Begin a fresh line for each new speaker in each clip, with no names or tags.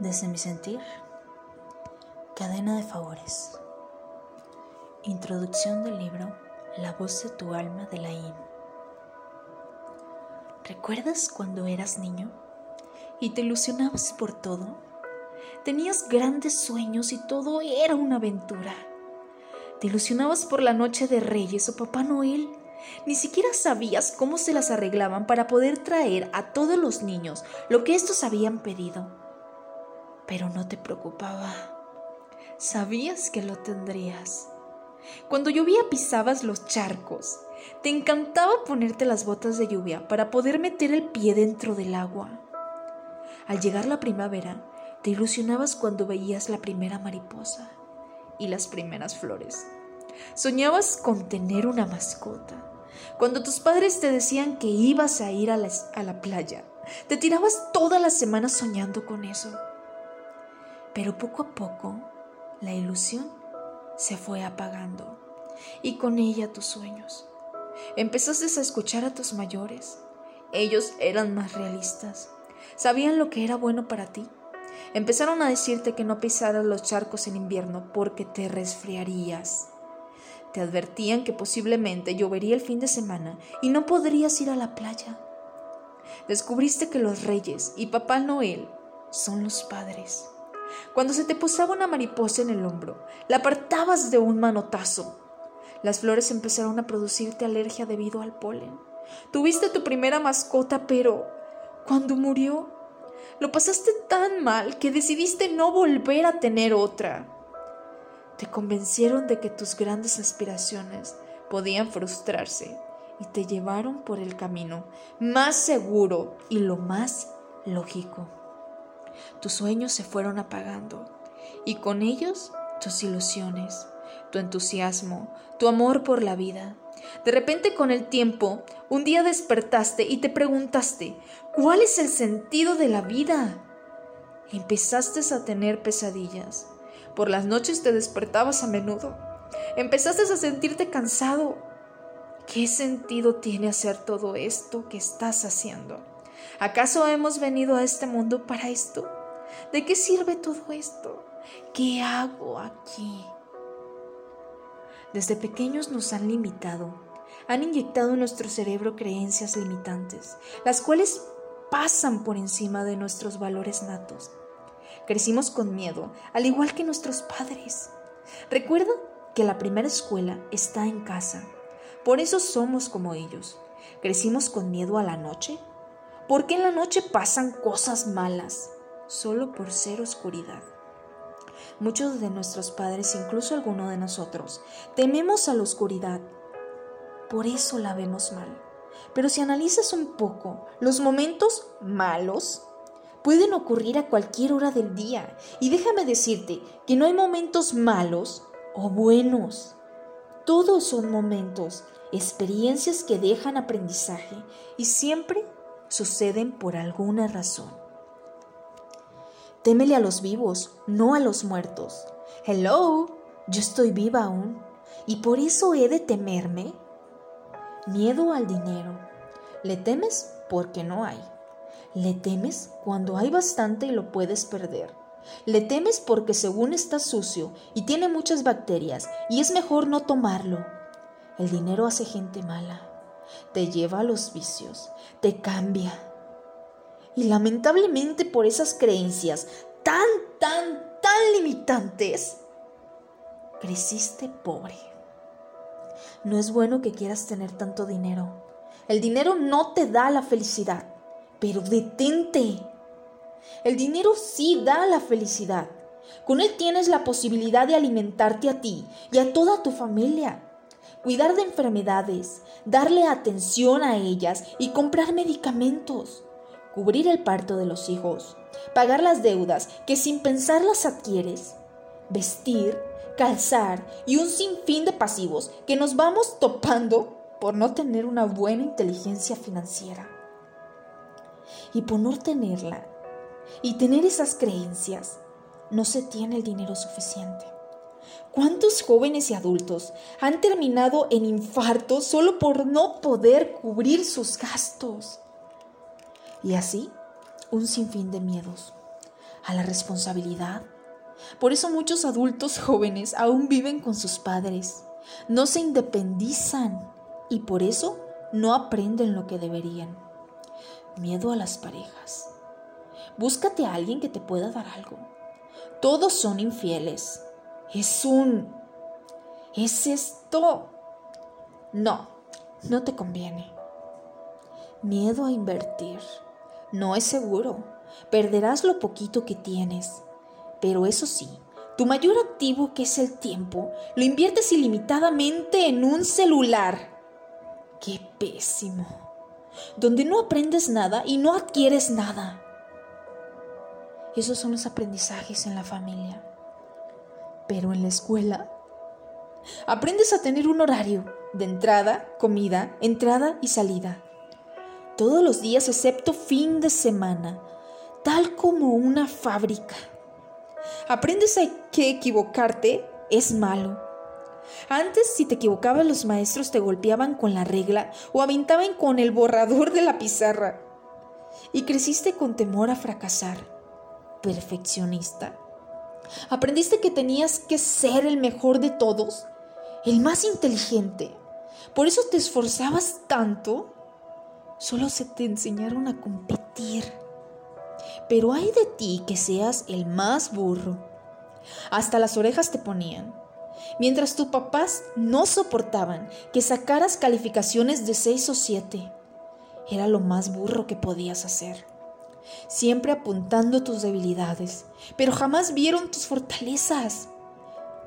Desde mi sentir, cadena de favores. Introducción del libro La voz de tu alma de la. ¿Recuerdas cuando eras niño y te ilusionabas por todo? Tenías grandes sueños y todo era una aventura. Te ilusionabas por la noche de Reyes o Papá Noel. Ni siquiera sabías cómo se las arreglaban para poder traer a todos los niños lo que estos habían pedido pero no te preocupaba. Sabías que lo tendrías. Cuando llovía pisabas los charcos. Te encantaba ponerte las botas de lluvia para poder meter el pie dentro del agua. Al llegar la primavera, te ilusionabas cuando veías la primera mariposa y las primeras flores. Soñabas con tener una mascota. Cuando tus padres te decían que ibas a ir a la, playa, te tirabas toda la semana soñando con eso. Pero poco a poco la ilusión se fue apagando y con ella tus sueños. Empezaste a escuchar a tus mayores. Ellos eran más realistas. Sabían lo que era bueno para ti. Empezaron a decirte que no pisaras los charcos en invierno porque te resfriarías. Te advertían que posiblemente llovería el fin de semana y no podrías ir a la playa. Descubriste que los reyes y Papá Noel son los padres. Cuando se te posaba una mariposa en el hombro, la apartabas de un manotazo. Las flores empezaron a producirte alergia debido al polen. Tuviste tu primera mascota, pero cuando murió, lo pasaste tan mal que decidiste no volver a tener otra. Te convencieron de que tus grandes aspiraciones podían frustrarse y te llevaron por el camino más seguro y lo más lógico. Tus sueños se fueron apagando y con ellos tus ilusiones, tu entusiasmo, tu amor por la vida. De repente con el tiempo, un día despertaste y te preguntaste, ¿cuál es el sentido de la vida? Empezaste a tener pesadillas. Por las noches te despertabas a menudo. Empezaste a sentirte cansado. ¿Qué sentido tiene hacer todo esto que estás haciendo? ¿Acaso hemos venido a este mundo para esto? ¿De qué sirve todo esto? ¿Qué hago aquí? Desde pequeños nos han limitado, han inyectado en nuestro cerebro creencias limitantes, las cuales pasan por encima de nuestros valores natos. Crecimos con miedo, al igual que nuestros padres. Recuerda que la primera escuela está en casa. Por eso somos como ellos. Crecimos con miedo a la noche, porque en la noche pasan cosas malas, solo por ser oscuridad. Muchos de nuestros padres, incluso algunos de nosotros, tememos a la oscuridad. Por eso la vemos mal. Pero si analizas un poco, los momentos malos pueden ocurrir a cualquier hora del día. Y déjame decirte que no hay momentos malos o buenos. Todos son momentos, experiencias que dejan aprendizaje y siempre suceden por alguna razón. Témele a los vivos, no a los muertos. Hello, yo estoy viva aún, y por eso he de temerme. Miedo al dinero. Le temes porque no hay. Le temes cuando hay bastante y lo puedes perder. Le temes porque según está sucio y tiene muchas bacterias y es mejor no tomarlo. El dinero hace gente mala te lleva a los vicios, te cambia. Y lamentablemente por esas creencias tan, tan, tan limitantes, creciste pobre. No es bueno que quieras tener tanto dinero. El dinero no te da la felicidad, pero detente. El dinero sí da la felicidad. Con él tienes la posibilidad de alimentarte a ti y a toda tu familia cuidar de enfermedades, darle atención a ellas y comprar medicamentos, cubrir el parto de los hijos, pagar las deudas que sin pensarlas adquieres, vestir, calzar y un sinfín de pasivos que nos vamos topando por no tener una buena inteligencia financiera. Y por no tenerla y tener esas creencias, no se tiene el dinero suficiente. ¿Cuántos jóvenes y adultos han terminado en infarto solo por no poder cubrir sus gastos? Y así, un sinfín de miedos. a la responsabilidad. Por eso muchos adultos jóvenes aún viven con sus padres, no se independizan y por eso no aprenden lo que deberían. Miedo a las parejas. Búscate a alguien que te pueda dar algo. Todos son infieles. Es un... ¿Es esto? No, no te conviene. Miedo a invertir. No es seguro. Perderás lo poquito que tienes. Pero eso sí, tu mayor activo, que es el tiempo, lo inviertes ilimitadamente en un celular. ¡Qué pésimo! Donde no aprendes nada y no adquieres nada. Esos son los aprendizajes en la familia. Pero en la escuela, aprendes a tener un horario de entrada, comida, entrada y salida. Todos los días excepto fin de semana, tal como una fábrica. Aprendes a que equivocarte es malo. Antes, si te equivocabas, los maestros te golpeaban con la regla o aventaban con el borrador de la pizarra. Y creciste con temor a fracasar perfeccionista. Aprendiste que tenías que ser el mejor de todos, el más inteligente. Por eso te esforzabas tanto. Solo se te enseñaron a competir. Pero hay de ti que seas el más burro. Hasta las orejas te ponían. Mientras tus papás no soportaban que sacaras calificaciones de 6 o 7. Era lo más burro que podías hacer siempre apuntando tus debilidades, pero jamás vieron tus fortalezas.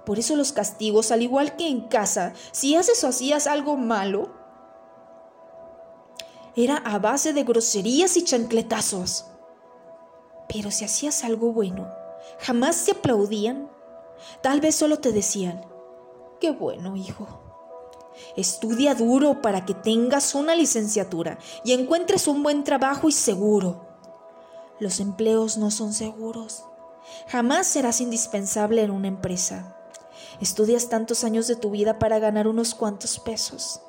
Por eso los castigos, al igual que en casa, si haces o hacías algo malo, era a base de groserías y chancletazos. Pero si hacías algo bueno, jamás te aplaudían. Tal vez solo te decían, qué bueno, hijo. Estudia duro para que tengas una licenciatura y encuentres un buen trabajo y seguro. Los empleos no son seguros. Jamás serás indispensable en una empresa. Estudias tantos años de tu vida para ganar unos cuantos pesos.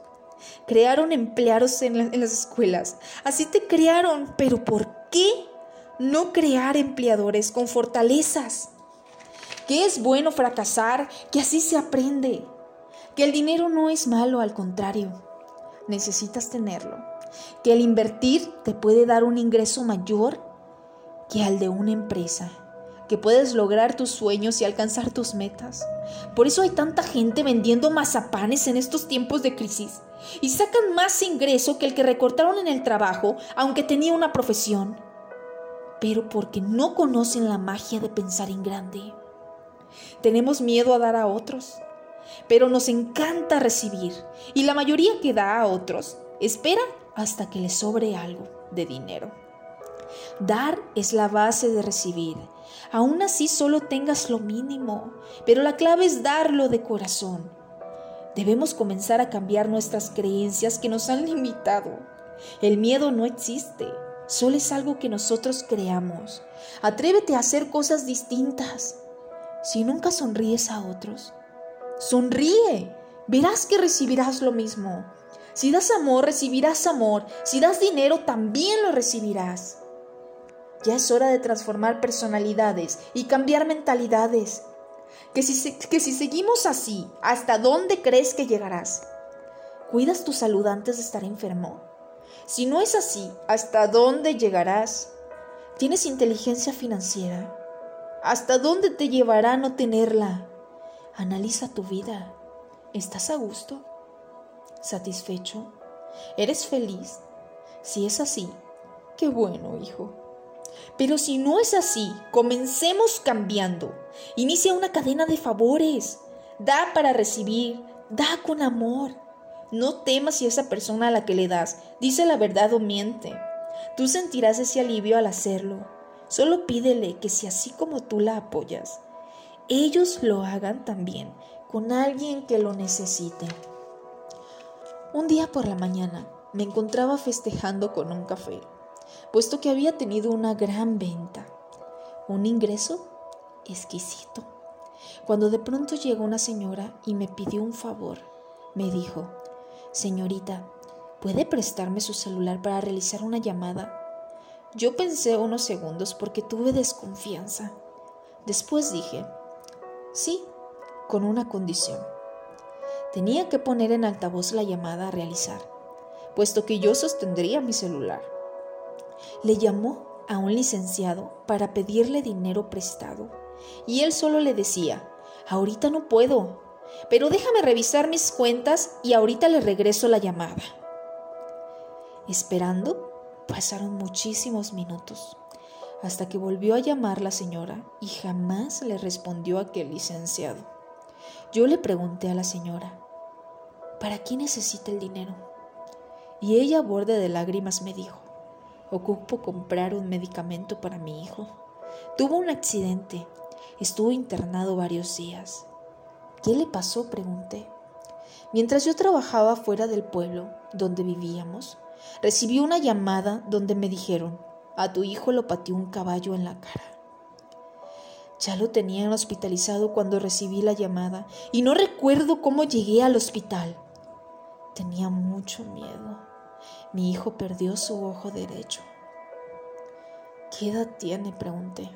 Crearon empleados en, las escuelas. Así te crearon. Pero ¿por qué no crear empleadores con fortalezas? Que es bueno fracasar, que así se aprende. Que el dinero no es malo, al contrario. Necesitas tenerlo. Que el invertir te puede dar un ingreso mayor que al de una empresa, que puedes lograr tus sueños y alcanzar tus metas. Por eso hay tanta gente vendiendo mazapanes en estos tiempos de crisis y sacan más ingreso que el que recortaron en el trabajo, aunque tenía una profesión. Pero porque no conocen la magia de pensar en grande. Tenemos miedo a dar a otros, pero nos encanta recibir y la mayoría que da a otros espera hasta que le sobre algo de dinero. Dar es la base de recibir. Aún así solo tengas lo mínimo, pero la clave es darlo de corazón. Debemos comenzar a cambiar nuestras creencias que nos han limitado. El miedo no existe, solo es algo que nosotros creamos. Atrévete a hacer cosas distintas. Si nunca sonríes a otros, sonríe. Verás que recibirás lo mismo. Si das amor, recibirás amor. Si das dinero, también lo recibirás. Ya es hora de transformar personalidades y cambiar mentalidades. Que si, que si seguimos así, ¿hasta dónde crees que llegarás? ¿Cuidas tu salud antes de estar enfermo? Si no es así, ¿hasta dónde llegarás? ¿Tienes inteligencia financiera? ¿Hasta dónde te llevará no tenerla? Analiza tu vida. ¿Estás a gusto? ¿Satisfecho? ¿Eres feliz? Si es así, qué bueno, hijo. Pero si no es así, comencemos cambiando. Inicia una cadena de favores. Da para recibir, da con amor. No temas si esa persona a la que le das dice la verdad o miente. Tú sentirás ese alivio al hacerlo. Solo pídele que si así como tú la apoyas, ellos lo hagan también con alguien que lo necesite. Un día por la mañana me encontraba festejando con un café puesto que había tenido una gran venta, un ingreso exquisito. Cuando de pronto llegó una señora y me pidió un favor, me dijo, Señorita, ¿puede prestarme su celular para realizar una llamada? Yo pensé unos segundos porque tuve desconfianza. Después dije, sí, con una condición. Tenía que poner en altavoz la llamada a realizar, puesto que yo sostendría mi celular. Le llamó a un licenciado para pedirle dinero prestado y él solo le decía, ahorita no puedo, pero déjame revisar mis cuentas y ahorita le regreso la llamada. Esperando, pasaron muchísimos minutos, hasta que volvió a llamar la señora y jamás le respondió aquel licenciado. Yo le pregunté a la señora, ¿para qué necesita el dinero? Y ella, borde de lágrimas, me dijo, ocupo comprar un medicamento para mi hijo. Tuvo un accidente, estuvo internado varios días. ¿Qué le pasó? pregunté. Mientras yo trabajaba fuera del pueblo donde vivíamos, recibí una llamada donde me dijeron, a tu hijo lo pateó un caballo en la cara. Ya lo tenían hospitalizado cuando recibí la llamada y no recuerdo cómo llegué al hospital. Tenía mucho miedo. Mi hijo perdió su ojo derecho. ¿Qué edad tiene? pregunté.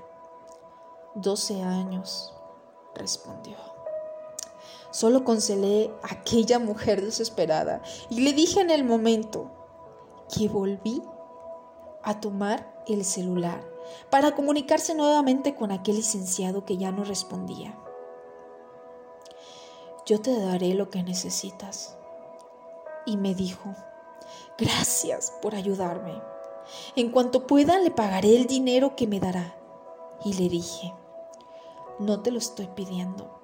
Doce años, respondió. Solo consolé a aquella mujer desesperada y le dije en el momento que volví a tomar el celular para comunicarse nuevamente con aquel licenciado que ya no respondía. Yo te daré lo que necesitas. Y me dijo, gracias por ayudarme. En cuanto pueda le pagaré el dinero que me dará. Y le dije, no te lo estoy pidiendo,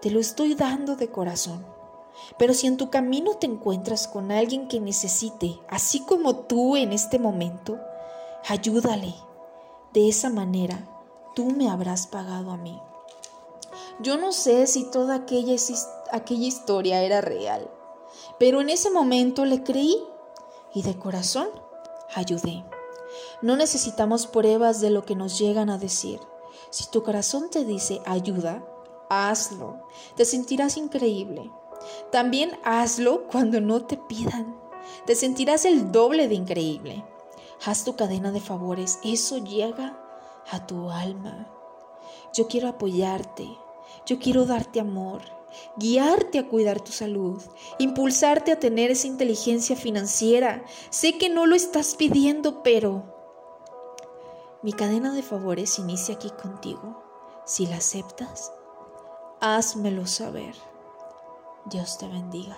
te lo estoy dando de corazón. Pero si en tu camino te encuentras con alguien que necesite, así como tú en este momento, ayúdale. De esa manera, tú me habrás pagado a mí. Yo no sé si toda aquella, aquella historia era real, pero en ese momento le creí y de corazón ayudé. No necesitamos pruebas de lo que nos llegan a decir. Si tu corazón te dice ayuda, hazlo. Te sentirás increíble. También hazlo cuando no te pidan. Te sentirás el doble de increíble. Haz tu cadena de favores. Eso llega a tu alma. Yo quiero apoyarte. Yo quiero darte amor guiarte a cuidar tu salud, impulsarte a tener esa inteligencia financiera. Sé que no lo estás pidiendo, pero mi cadena de favores inicia aquí contigo. Si la aceptas, házmelo saber. Dios te bendiga.